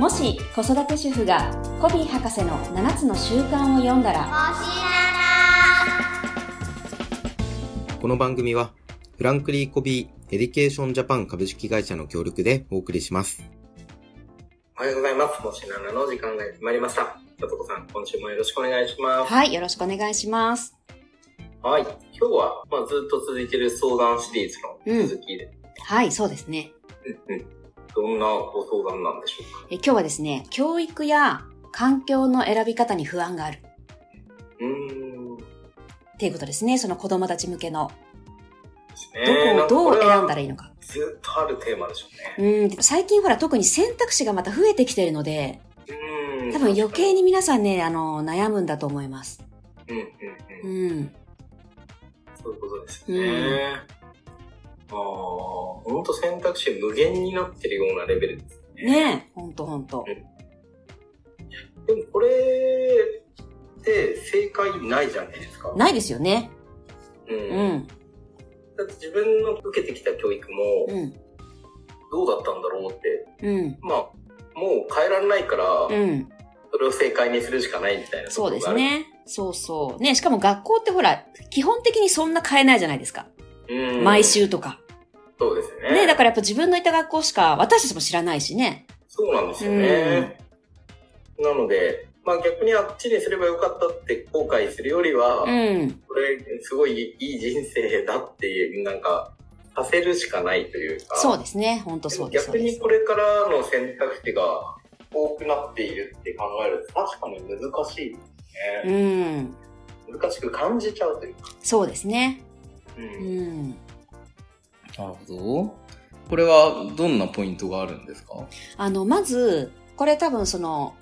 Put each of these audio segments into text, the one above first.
もし子育て主婦がコヴィー博士の7つの習慣を読んだらこの番組は、フランクリン・コヴィー・エデュケーション・ジャパン株式会社の協力でお送りします。おはようございます。もしななの時間がやってまいりました。さとこさん、今週もよろしくお願いします。はい、よろしくお願いします。はい。今日は、まあ、ずっと続いている相談シリーズの続きで、はい、そうですね。うん、うんどんなご相談なんでしょうか？え今日はですね、教育や環境の選び方に不安があるうーん。でっていうことですね。その子供たち向けの。すね。どこをどう選んだらいいのか。ずっとあるテーマでしょうね。うん、最近ほら特に選択肢がまた増えてきてるので、うーん。多分余計に皆さんね、あの、悩むんだと思います。うん、うん、ううん。ん。そういうことですね。ああ、ほんと選択肢無限になってるようなレベルですね。ねえ、ほんとほんと。でもこれって正解ないじゃないですか。ないですよね。うん。うん。だって自分の受けてきた教育もうん。どうだったんだろうって、うん。まあ、もう変えられないから、うん。それを正解にするしかないみたいなとそう。ですね。そうそう。ねしかも学校ってほら、基本的にそんな変えないじゃないですか。うん。毎。週とか。そうですよね。ねだからやっぱ自分のいた学校しか私たちも知らないしね。そうなんですよね。なので、まあ逆にあっちにすればよかったって後悔するよりは、うん。これすごいいい人生だっていう、なんか、させるしかないというか。そうですね。ほんとそうです。逆にこれからの選択肢が多くなっているって考えると確かに難しいですうね。ん。難しく感じちゃうというか。そうですね。う。うんん。なるほど。これはどんなポイントがあるんですか？あの、まず、これ多分その、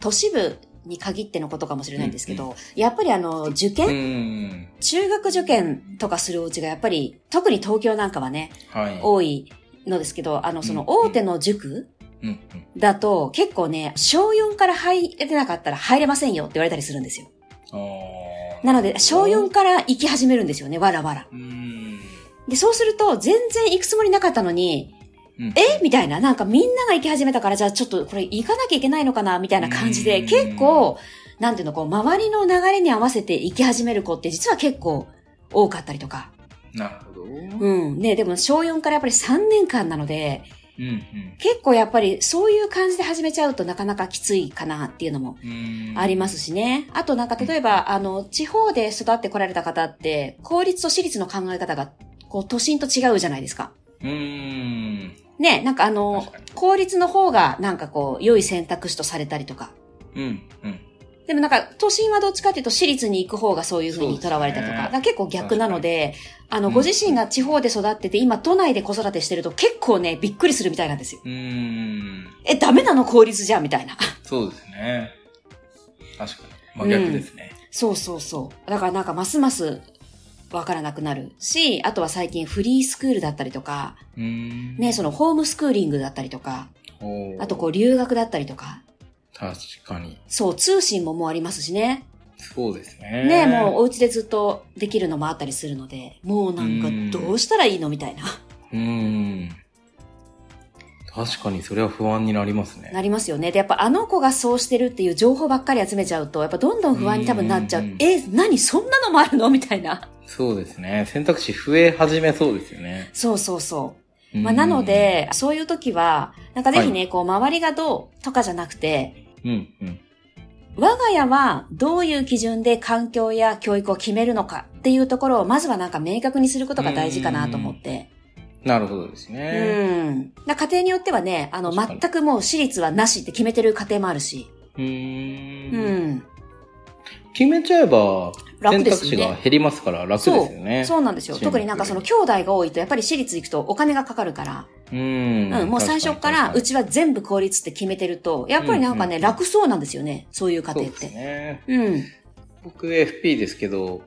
都市部に限ってのことかもしれないんですけど、やっぱりあの、受う験、ん。中学受験とかするお家がやっぱり、特に東京なんかはね、はい。多いのですけど、あの、そのうん大手の塾うんうん。だと結構ね、小4から入れなかったら入れませんよって言われたりするんですよ。なので、小4から行き始めるんですよね、わらわら。うん。で、そうすると、全然行くつもりなかったのに、うんえ？みたいな、なんかみんなが行き始めたから、じゃあちょっとこれ行かなきゃいけないのかなみたいな感じで、うん結構、なんていうの、こう、周りの流れに合わせて行き始める子って実は結構多かったりとか。なるほど。うん。ね、でも小4からやっぱり3年間なので、うん結構やっぱりそういう感じで始めちゃうとなかなかきついかなっていうのもうん。ありますしね。あとなんか例えば、あの、地方で育ってこられた方って、公立と私立の考え方が、こう、都心と違うじゃないですか。うん。ね、なんかあの公立の方がなんかこう、良い選択肢とされたりとか。うん。うん。でもなんか、都心はどっちかっていうと、私立に行く方がそういう風に囚われたりとか、ね結構逆なので、あの、うんご自身が地方で育ってて、今都内で子育てしてると結構ね、びっくりするみたいなんですよ。うん。え、ダメなの公立じゃんみたいな。そうですね。確かに。真逆ですね。そうそうそう。だからなんかますますわからなくなるし、あとは最近フリースクールだったりとか、うん。ね、そのホームスクーリングだったりとか、あとこう留学だったりとか、確かに。そう、通信ももうありますしね。そうですね。ね、もうお家でずっとできるのもあったりするので、もうなんうんかどうしたらいいのみたいな、う。うん。確かにそれは不安になりますね。なりますよね。で、やっぱあの子がそうしてるっていう情報ばっかり集めちゃうと、やっぱどんどん不安に多分なっちゃう。うんえ、何そんなのもあるのみたいな。そうですね。選択肢増え始めそうですよね。そうそうそう。うんまあ、なの、で、そういう時は、なんかぜひね、こう、周りがどうとかじゃなくて、うん、うん。我が家はどういう基準で環境や教育を決めるのかっていうところを、まずはなんか明確にすることが大事かなと思って。なるほどですうね。ん。だから家庭によってはね、あの、全くもう私立はなしって決めてる家庭もあるし。う。んん。決めちゃえば、楽選択肢が減りますから楽ですよね。そうなんですよ。特になんかその兄弟が多いと、やっぱり私立行くとお金がかかるから。うん。うん、もう最初から、うちは全部公立って決めてると、やっぱりなんかね、うんうん楽そうなんですよね。そういう家そうです庭って。ね。うん。僕 FP ですけど、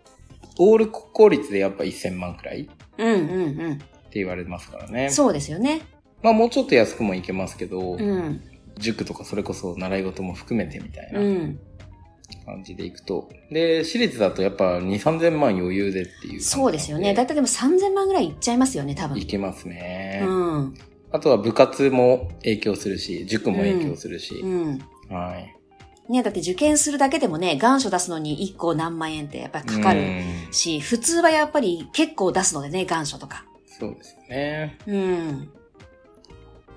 オール国公立でやっぱ1000万くらいってうんうんうん。言われますからね。そうですよね。まあもうちょっと安くもいけますけど、うん。塾とかそれこそ習い事も含めてみたいなうん。感じでいくと。で、私立だとやっぱ2、3000万余裕でっていうそうですよね。だいたいでも3000万ぐらいいっちゃいますよね、多分。いけますね。うん。あとは部活も影響するし、塾も影響するし。うん。はい。ね、だって受験するだけでもね、願書出すのに1個何万円ってやっぱりかかるうんし、普通はやっぱり結構出すのでね、願書とか。そうですね。うん。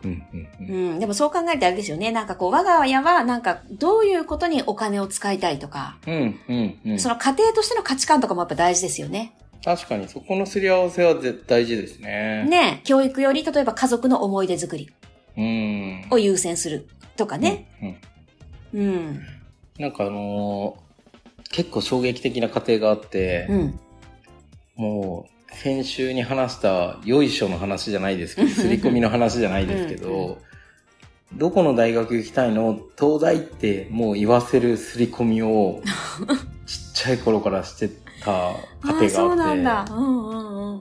うん、うん、ううん。ん。でもそう考えるとあれですよね。なんかこう、我が家はなんかどういうことにお金を使いたいとか、うん、うん、うん。その家庭としての価値観とかもやっぱ大事ですよね。確かにそこのすり合わせは絶大事ですね。ね、教育より例えば家族の思い出作りうん。を優先するとかね。うん。うんうん。なんかあのー結構衝撃的な過程があって、うん。もう、先週に話した、よいしょの話じゃないですけど、刷り込みの話じゃないですけうんうど、どこの大学行きたいの？東大ってもう言わせる刷り込みを、ちっちゃい頃からしてたあ過程あ、そうなんがあって、だ。うんうんうん。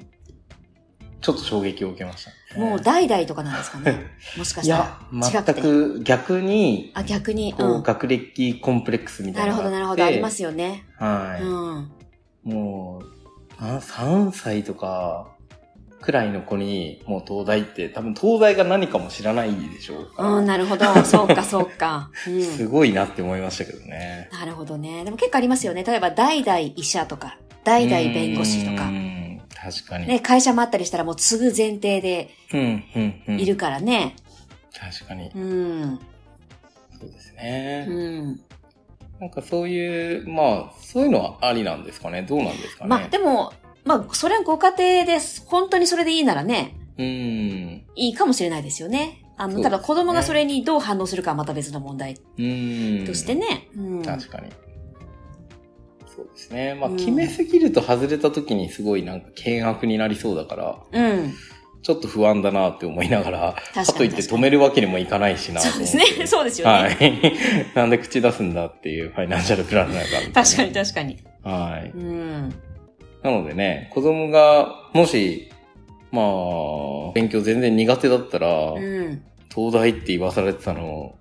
ちょっと衝撃を受けました、もう代々とかなんですかね？もしかいしたらや。、全違く逆に、あ、逆に。こう、うん。学歴コンプレックスみたないるほど、なるほど。ありますよね。はい。うん。もう、あ3歳とか、くらいの子に、もう東大って、多分東大が何かも知らないでしょううん、なるほど。そうか、そうか。うん。すごいなって思いましたけどね。なるほどね。でも結構ありますよね。例えば、代々医者とか、代々弁護士とかう。ん確かに。ね、会社もあったりしたらもう継ぐ前提でうん、うん、うん。いるからね。確かに。うん。そうですね。うん。なんかそういう、まあ、そういうのはありなんですかね？どうなんですかね？まあ、でも、まあ、それはご家庭です。本当にそれでいいならね、うん。いいかもしれないですよね。あの、ねただ子供がそれにどう反応するかはまた別の問題うん。としてね。うん。確かに。そうですね。まあ、うん決めすぎると外れた時にすごいなんか険悪になりそうだから、うん。ちょっと不安だなって思いながら、確かといって止めるわけにもいかないしな。そうですね。そうですよね。はい。なんで口出すんだっていうファイナンシャルプランナーが、確かに確かに。はい。うん。なのでね、子供が、もし、まあ、勉強全然苦手だったら、うん。東大って言わされてたの、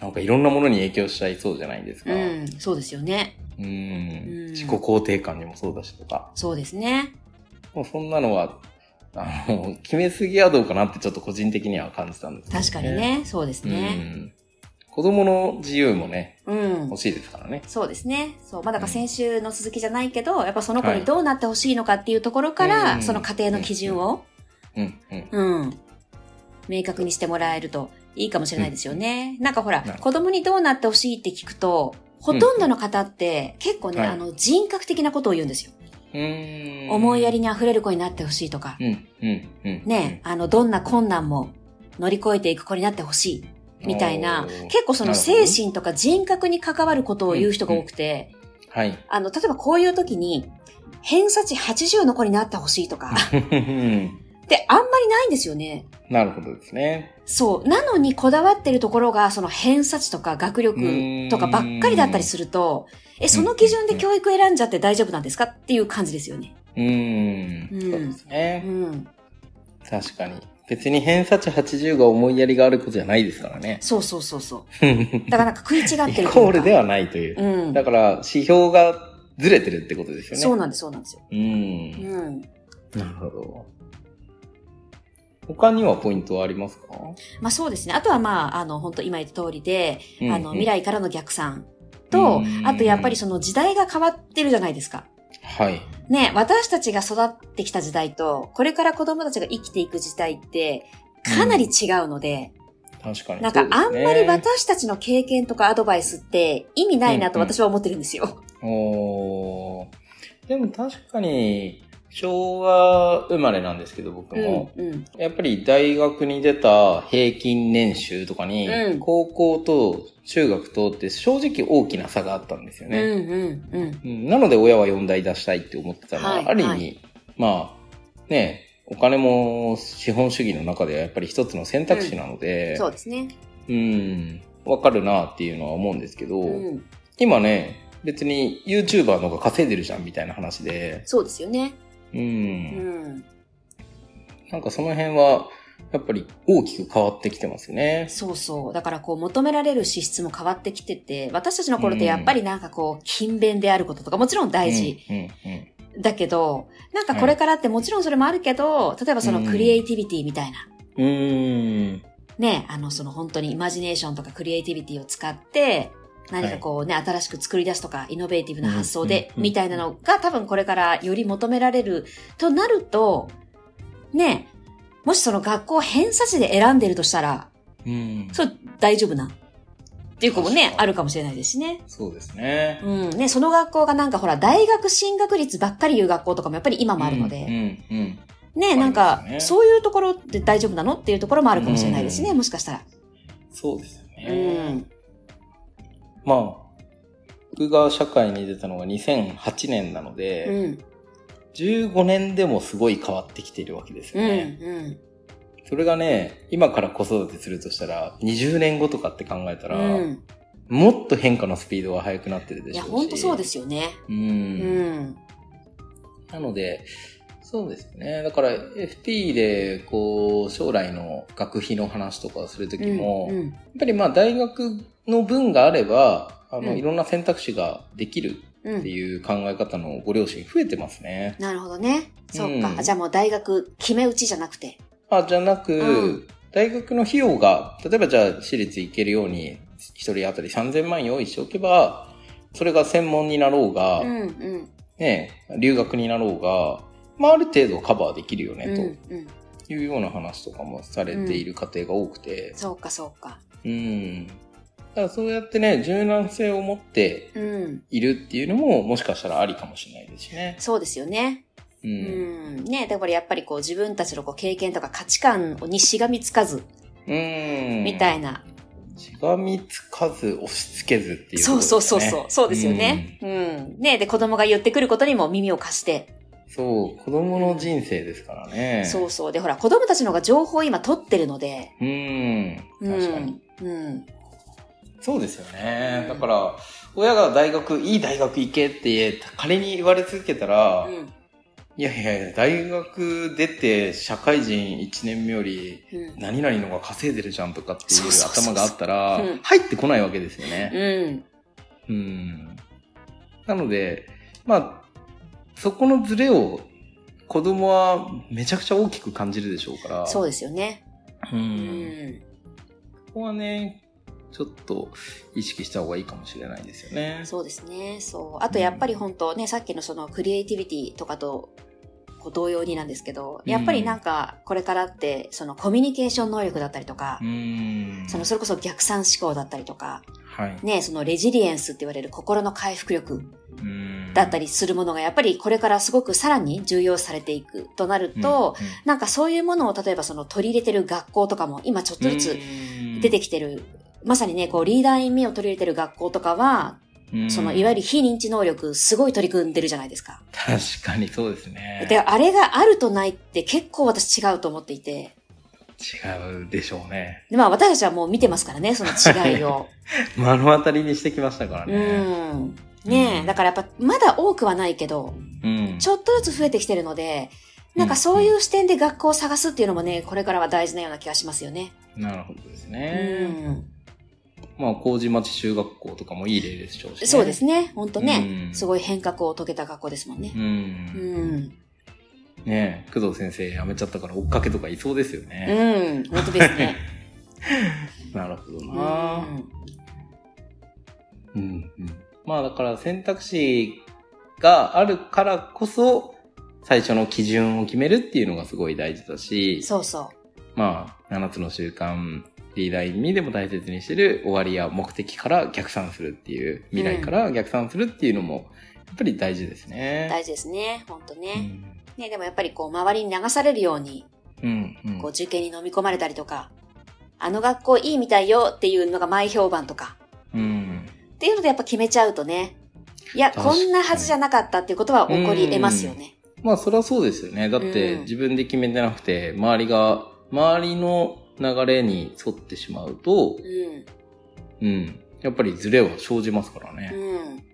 なんかいろんなものに影響しちゃいそうじゃないですか。うん。そうですよね。うんうん自己肯定感にもそうだしとか。そうですね。もうそんなのは、あの、決めすぎはどうかなってちょっと個人的には感じたんですけど確かに。ね。そうですうね。ん。子供の自由もね、うん欲。しいですからね。そうですね。そう。まあだから先週の続きじゃないけど、やっぱその子にどうなってほしいのかっていうところから、うんその家庭の基準を、うん、うん。うん。明確にしてもらえるといいかもしれないですよね。なんかほら子供にどうなってほしいって聞くと、ほとんどの方って結構ね、はいあの、人格的なことを言うんですよ。思いやりに溢れる子になってほしいとか。ね、あの、どんな困難も乗り越えていく子になってほしい。みたいな。結構その精神とか人格に関わることを言う人が多くて、はい。あの、例えばこういう時に、偏差値80の子になってほしいとか、ってあんまりないんですよね。なるほどですね。そう。なのにこだわってるところが、その偏差値とか学力とかばっかりだったりすると、え、その基準で教育選んじゃって大丈夫なんですか？っていう感じですよね。うーん。うんそうですうね。ん。確かに。別に偏差値80が思いやりがある子じゃないですからね。そうそうそうそう。だからなんか食い違ってるというか。イコールではないという。うん。だから、指標がずれてるってことですよね。そうなんです、そうなんですよ。うん。うん。なるほど。他にはポイントはありますか？まあそうですね。あとはまあ、あの、本当今言った通りで、うんあの、未来からの逆算と、うんあとやっぱりその時代が変わってるじゃないですか。はい。ね、私たちが育ってきた時代と、これから子供たちが生きていく時代って、かなり違うので、確かに。なんかあんまり私たちの経験とかアドバイスって意味ないなとうんうん私は思ってるんですよ。おーでも確かに、昭和生まれなんですけど、僕も。うん、うん。やっぱり大学に出た平均年収とかに、うん高校と中学とって正直大きな差があったんですようん、うね。ん、うん。うんなので親は4代出したいって思ってたのは、はいある意味、はいまあ、ね、お金も資本主義の中ではやっぱり一つの選択肢なので、そうですね。うん、わかるなっていうのは思うんですけど、うん。今ね、別に YouTuber の方が稼いでるじゃんみたいな話で、そうですよね。うん、うん。なんかその辺は、やっぱり大きく変わってきてますよね。そうそう。だからこう求められる資質も変わってきてて、私たちの頃ってやっぱりなんかこう、勤勉であることとかもちろん大事。うん、うん、だけど、なんかこれからってもちろんそれもあるけど、例えばそのクリエイティビティみたいな。うーん。ね、あの、その本当にイマジネーションとかクリエイティビティを使って、何かこうね、新しく作り出すとか、イノベーティブな発想で、うんうんうんみたいなのが多分これからより求められるとなると、ね、もしその学校を偏差値で選んでるとしたら、うん。それ大丈夫な？っていう子もねあるかもしれないですしね。そうですね。うん。ね、その学校がなんかほら、大学進学率ばっかり言う学校とかもやっぱり今もあるので、うん、うん。ね、なんか、ねそういうところで大丈夫なの？っていうところもあるかもしれないですね、もしかしたら。そうですようね。ん。まあ、僕が社会に出たのが2008年なので、うん。15年でもすごい変わってきているわけですうん。よね。うん。それがね、今から子育てするとしたら、20年後とかって考えたら、うん。もっと変化のスピードが速くなってるでいや、しょうし。ほんとそうですよね。う。うんん。なので、そうですよね。だから FP で、こう、将来の学費の話とかをするときも、やっうん。ぱりまあ大学の分があれば、あの、うんいろんな選択肢ができるうんっていう考え方のご両親増えてますね。なるほどね。そっか。うんじゃあもう大学決め打ちじゃなくて。あ、じゃなく、うん大学の費用が、例えばじゃあ私立行けるように、一人当たり3000万用意しておけば、それが専門になろうが、うん。うん。ね、留学になろうが、まあある程度カバーできるよね、うん。と。うん。いうような話とかもされている家庭が多くて、そうか、そうか。うん。だからそうやってね、柔軟性を持ってうん。いるっていうのも、もしかしたらありかもしれないですしね。そうですよね。う。うんん。ねだからやっぱりこう自分たちのこう経験とか価値観にしがみつかず、うん。みたいな。しがみつかず、押し付けずっていう、そうそうそうそう。そうですよね。うん。ねで、子供が言ってくることにも耳を貸して。うん。そう、子供の人生ですからね。そうそう。で、ほら、子供たちの方が情報を今取ってるので。うん。確かに。うん。うん。そうですよね。だから、親が大学、いい大学行けって仮に言われ続けたら、うん。いやいやいや、大学出て社会人1年目よりうん。何々のが稼いでるじゃんとかっていう頭があったらうん、入ってこないわけですよね。うん。うん。なので、まあ、そこのズレを子供はめちゃくちゃ大きく感じるでしょうから。そうですよね。う。うんん。ここはね、ちょっと意識した方がいいかもしれないですよね。そうですね。そう。あとやっぱり本当ね、さっきのそのクリエイティビティとかとこう同様になんですけど、やっぱりなんかこれからってそのコミュニケーション能力だったりとかう、ん。そのそれこそ逆算思考だったりとか、はい。ね、そのレジリエンスって言われる心の回復力うんだったりするものがやっぱりこれからすごくさらに重要視されていくとなると、うんなんかそういうものを例えばその取り入れてる学校とかも今ちょっとずつ出てきてる、まさにね、こうリーダーインミーを取り入れてる学校とかは、うんそのいわゆる非認知能力すごい取り組んでるじゃないですか。確かにそうですね。で、あれがあるとないって結構私違うと思っていて、違うでしょうね。でまあ私たちはもう見てますからね、その違いを。目の当たりにしてきましたからうね。ん。ねえ、だからやっぱまだ多くはないけど、うん。ちょっとずつ増えてきてるので、なんかそういう視点で学校を探すっていうのもね、これからは大事なような気がしますよね。なるほどですうね。ん。まあ、麹町中学校とかもいい例でしょうし、ね。そうですね。ほんとねう。んすごい変革を遂げた学校ですもんねう。。うんん。ねえ、工藤先生辞めちゃったから追っかけとかいそうですよね。うん。本当ですね。なるほどうな、ん。うんうんまあだから選択肢があるからこそ、最初の基準を決めるっていうのがすごい大事だし、そうそまあ、7つの習慣、リーダー意味でも大切にしてる終わりや目的から逆算するっていう、未来から逆算するっていうのも、やっぱり大事ですう。ね。大事ですね。ほんとうね。んね、でもやっぱりこう、周りに流されるように、うん、うん。こう、受験に飲み込まれたりとか、あの学校いいみたいよっていうのが前評判とか、うん。っていうのでやっぱ決めちゃうとね、いや、こんなはずじゃなかったっていうことは起こり得ますよね。まあ、それはそうですよね。だって、うん自分で決めてなくて、周りが、周りの流れに沿ってしまうと、うん。うん。やっぱりズレは生じますからね。うん。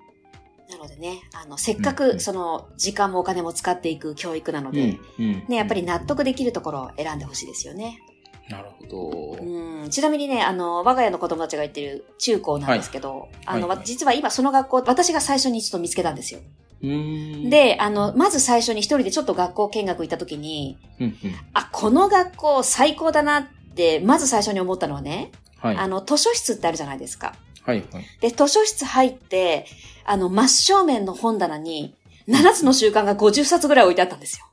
なのでね、あの、せっかうんく、その、時間もお金も使っていく教育なので、うん。ね、やっぱり納得できるところを選んでほしいですよね。なるほど。うん。ちなみにね、あの、我が家の子供たちが行ってる中高なんですけど、あの、はいはい実は今その学校、私が最初にちょっと見つけたんですよ。うん、で、あの、まず最初に一人でちょっと学校見学行った時に、うんうん、あ、この学校最高だなって、まず最初に思ったのはね、はい。あの、図書室ってあるじゃないですか。はいはい。で、図書室入って、あの、真正面の本棚に、7つの習慣が50冊ぐらい置いてあったんですよ。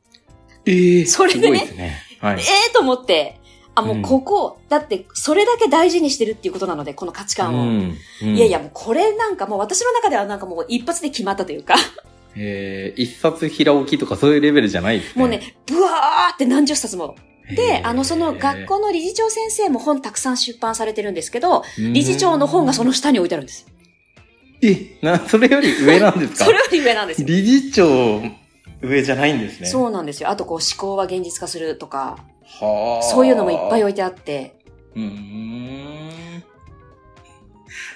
ええそれでねすごいですね。はいえ。えー、と思って、あ、もうここ、だって、それだけ大事にしてるっていうことなので、この価値観を。うんうんいやいや、もうこれなんかもう私の中ではなんかもう一発で決まったというか、えー、一冊平置きとかそういうレベルじゃないですね。もうね、ブワーって何十冊も。で、あの、その学校の理事長先生も本たくさん出版されてるんですけど、理事長の本がその下に置いてあるんです。え、な、それより上なんですか？それより上なんですよ。理事長上じゃないんですね。そうなんですよ。あとこう思考は現実化するとか、はあ。そういうのもいっぱい置いてあって、うーん。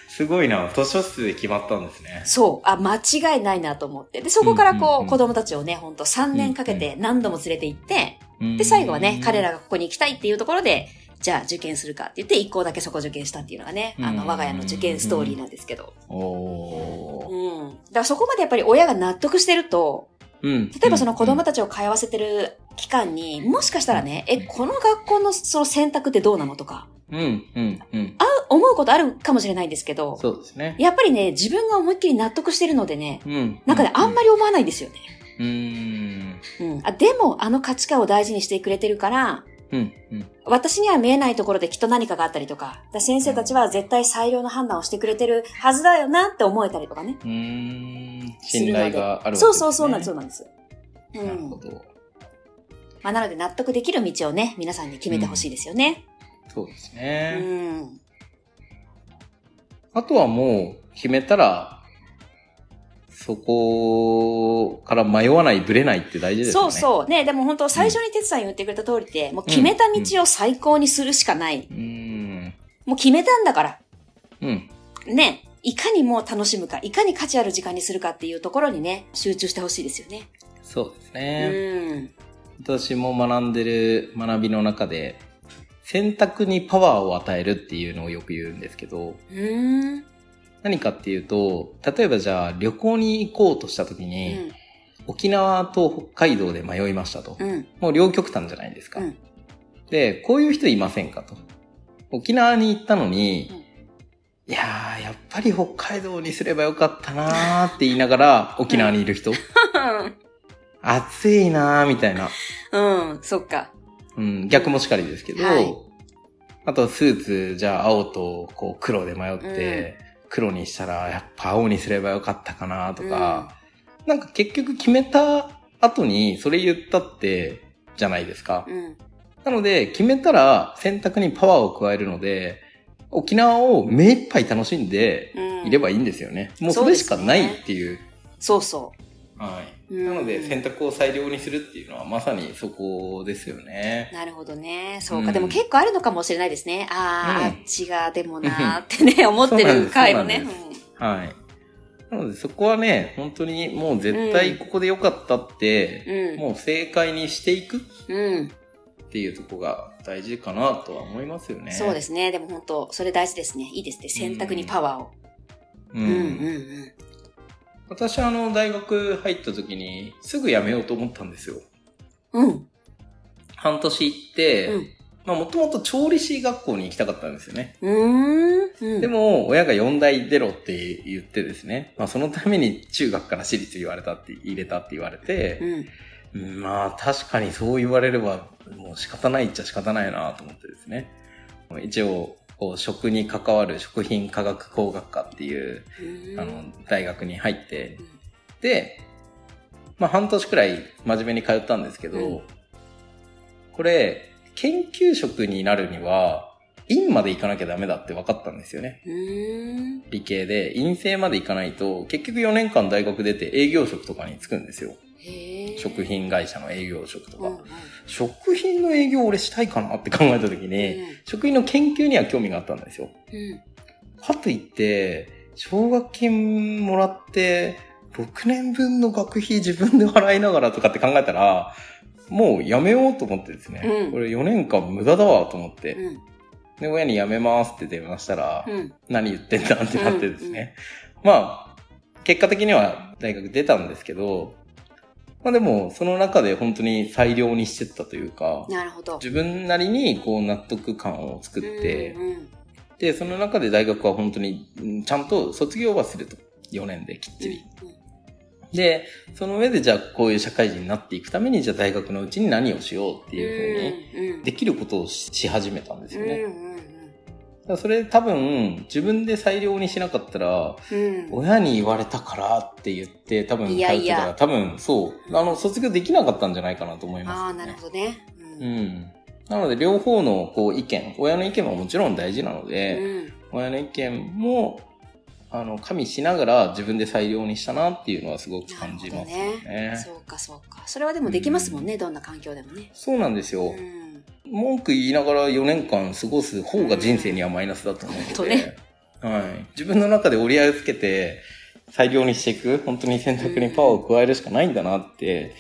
すごいな。図書室で決まったんですね。そう、あ、間違いないなと思って。で、そこからうんうんこう、うん子供たちをね、ほんと3年かけて何度も連れて行って、でで、最後はね、彼らがここに行きたいっていうところで、じゃあ受験するかって言って、一校だけそこ受験したっていうのがね、あうんの、我が家の受験ストーリーなんですけど。おー。うん。だからそこまでやっぱり親が納得してると、うん。例えばその子供たたちを通わせてる期間に、もしかしたらね、え、この学校のその選択ってどうなのとか、うん、うん、うん。あ思うことあるかもしれないんですけど、そうですね。やっぱりね、自分が思いっきり納得してるのでね、うん。なんかね、あんまり思わないんですよね。うーん。うん。あ、でも、あの価値観を大事にしてくれてるから、うん、うん。私には見えないところできっと何かがあったりとか、先生たちは絶対最良の判断をしてくれてるはずだよなって思えたりとかね。うーん。信頼があるわけです、ね。そうそうそうなんです、そうなんです。うなるほん。ど。まあ、なので納得できる道をね、皆さんに決めてほしいですよね。そうですうね。ん。あとはもう決めたら、そこから迷わない、ぶれないって大事ですよね。そうそう。ね、でも本当最初に哲さん言ってくれた通りで、もう決めた道を最高にするしかない。う。ん。もう決めたんだから。うん。ね。いかにもう楽しむか、いかに価値ある時間にするかっていうところにね、集中してほしいですよね。そうですうね。ん。私も学んでる学びの中で、選択にパワーを与えるっていうのをよく言うんですけど、うん。何かっていうと、例えばじゃあ旅行に行こうとした時うに、ん。沖縄と北海道で迷いましたと。うん。もう両極端じゃないですか。うんで、こういう人いませんかと。沖縄に行ったのに、うんいやー、やっぱり北海道にすればよかったなーって言いながら沖縄にいる人。暑いなーみたいな。うん。そっか。うん、逆もしかりですけど、はいあとスーツ、じゃあ青とこう黒で迷って、黒にしたらやっぱ青にすればよかったかなとか、なんか結局決めた後にそれ言ったって、じゃないですか。うん。なので、決めたら選択にパワーを加えるので、沖縄を目いっぱい楽しんでうん。いればいいんですよね。もうそれしかないっていう。そうそはい。なので、選択を最良にするっていうのはまさにそこですよね。なるほどね。そうか。うんでも結構あるのかもしれないですね。ああ、うんあっちがでもなーってね、思ってる 回もね。はい。なので、そこはね、本当にもう絶対ここで良かったって、うん。もう正解にしていくっうん。ていうとこが大事かなとは思いますよね。そうですね。でも本当、それ大事ですね。いいですね。選択にパワーを。う。うんん、うん、うん。私はあの、大学入った時に、すぐ辞めようと思ったんですよ。うん。半年行って、うんまあもともと調理師学校に行きたかったんですよね。うーん。うん。でも、親が4代出ろって言ってですね、まあそのために中学から私立言われたって、入れたって言われて、うん。うんまあ確かにそう言われればもう仕方ないっちゃ仕方ないなと思ってですね。一応、こう食に関わる食品科学工学科っていう、うんあの、大学に入ってうん、で、まあ半年くらい真面目に通ったんですけど、うん。これ、研究職になるには、院まで行かなきゃダメだって分かったんですよね。理系で、院生まで行かないと、結局4年間大学出て営業職とかに就くんですよ。食品会社の営業職とか。うんうん。食品の営業俺したいかなって考えた時に、食品の研究には興味があったんですよ。うん。かといって、奨学金もらって、6年分の学費自分で払いながらとかって考えたら、もうやめようと思ってですね。うんこれ4年間無駄だわと思って。うん。で、親に辞めますって電話したら、うん。何言ってんだってなってですね。まあ、結果的には大学出たんですけど、まあでも、その中で本当に裁量にしてったというか、なるほど。自分なりにこう納得感を作って、うんうんで、その中で大学は本当にうんちゃんと卒業はすると。4年できっちり。で、その上でじゃあこういう社会人になっていくために、じゃあ大学のうちに何をしようっていうふうに、うんうんできることをしし始めたんですよね。うんうんそれ多分、自分で裁量にしなかったら、うんうん親に言われたからって言って、多分、いやいや多分、そう、あの、卒業できなかったんじゃないかなと思います、ああ、なるほどね。ううんん。なので、両方のこう意見、親の意見ももちろん大事なので、うん親の意見も、あの、加味しながら自分で裁量にしたなっていうのはすごく感じますねね。。そうか、そうか。それはでもできますもんね、どんな環境でもね。そうなんですよ。うん文句言いながら4年間過ごす方が人生にはマイナスだと思うので、とねはい。自分の中で折り合いをつけて、裁量にしていく、本当に選択にパワーを加えるしかないんだなって、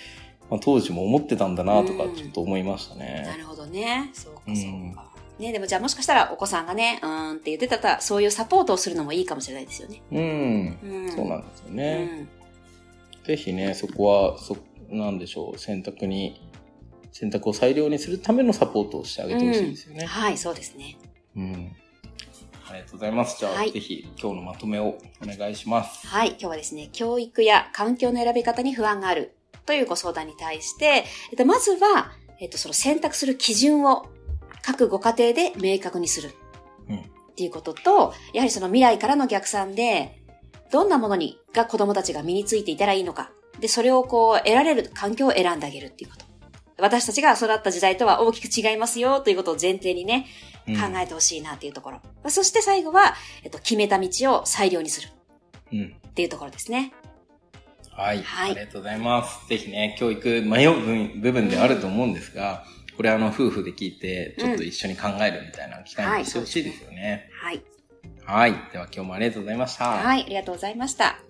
まあ、当時も思ってたんだなとかうんちょっと思いましたなね。るほどね。そうか、うんそうか。ね、でもじゃあもしかしたらお子さんがね、うーんって言ってたら、そういうサポートをするのもいいかもしれないですよね。うん。うん。そうなんですようね。ん。ぜひね、そこは、そ、なんでしょう、選択に、選択を裁量にするためのサポートをしてあげてほしいですよね。はい、そうですね。うん。ありがとうございます。じゃあ、はいぜひ今日のまとめをお願いします。はい、今日はですね、教育や環境の選び方に不安があるというご相談に対して、えっと、まずは、えっと、その選択する基準を各ご家庭で明確にする。うんっていうことと、やはりその未来からの逆算で、どんなものに、が子供たちが身についていたらいいのか。で、それをこう、得られる環境を選んであげるっていうこと。私たちが育った時代とは大きく違いますよということを前提にね、うん考えてほしいなっていうところ。そして最後は、えっと、決めた道を裁量にするうん。っていうところですね。はい。はいありがとうございます。ぜひね、教育迷う部部分であると思うんですが、これあの、夫婦で聞いて、ちょっと一緒に考えるみたいな機会にしてほしいですよね。はい。はい。では今日もありがとうございました。はい、ありがとうございました。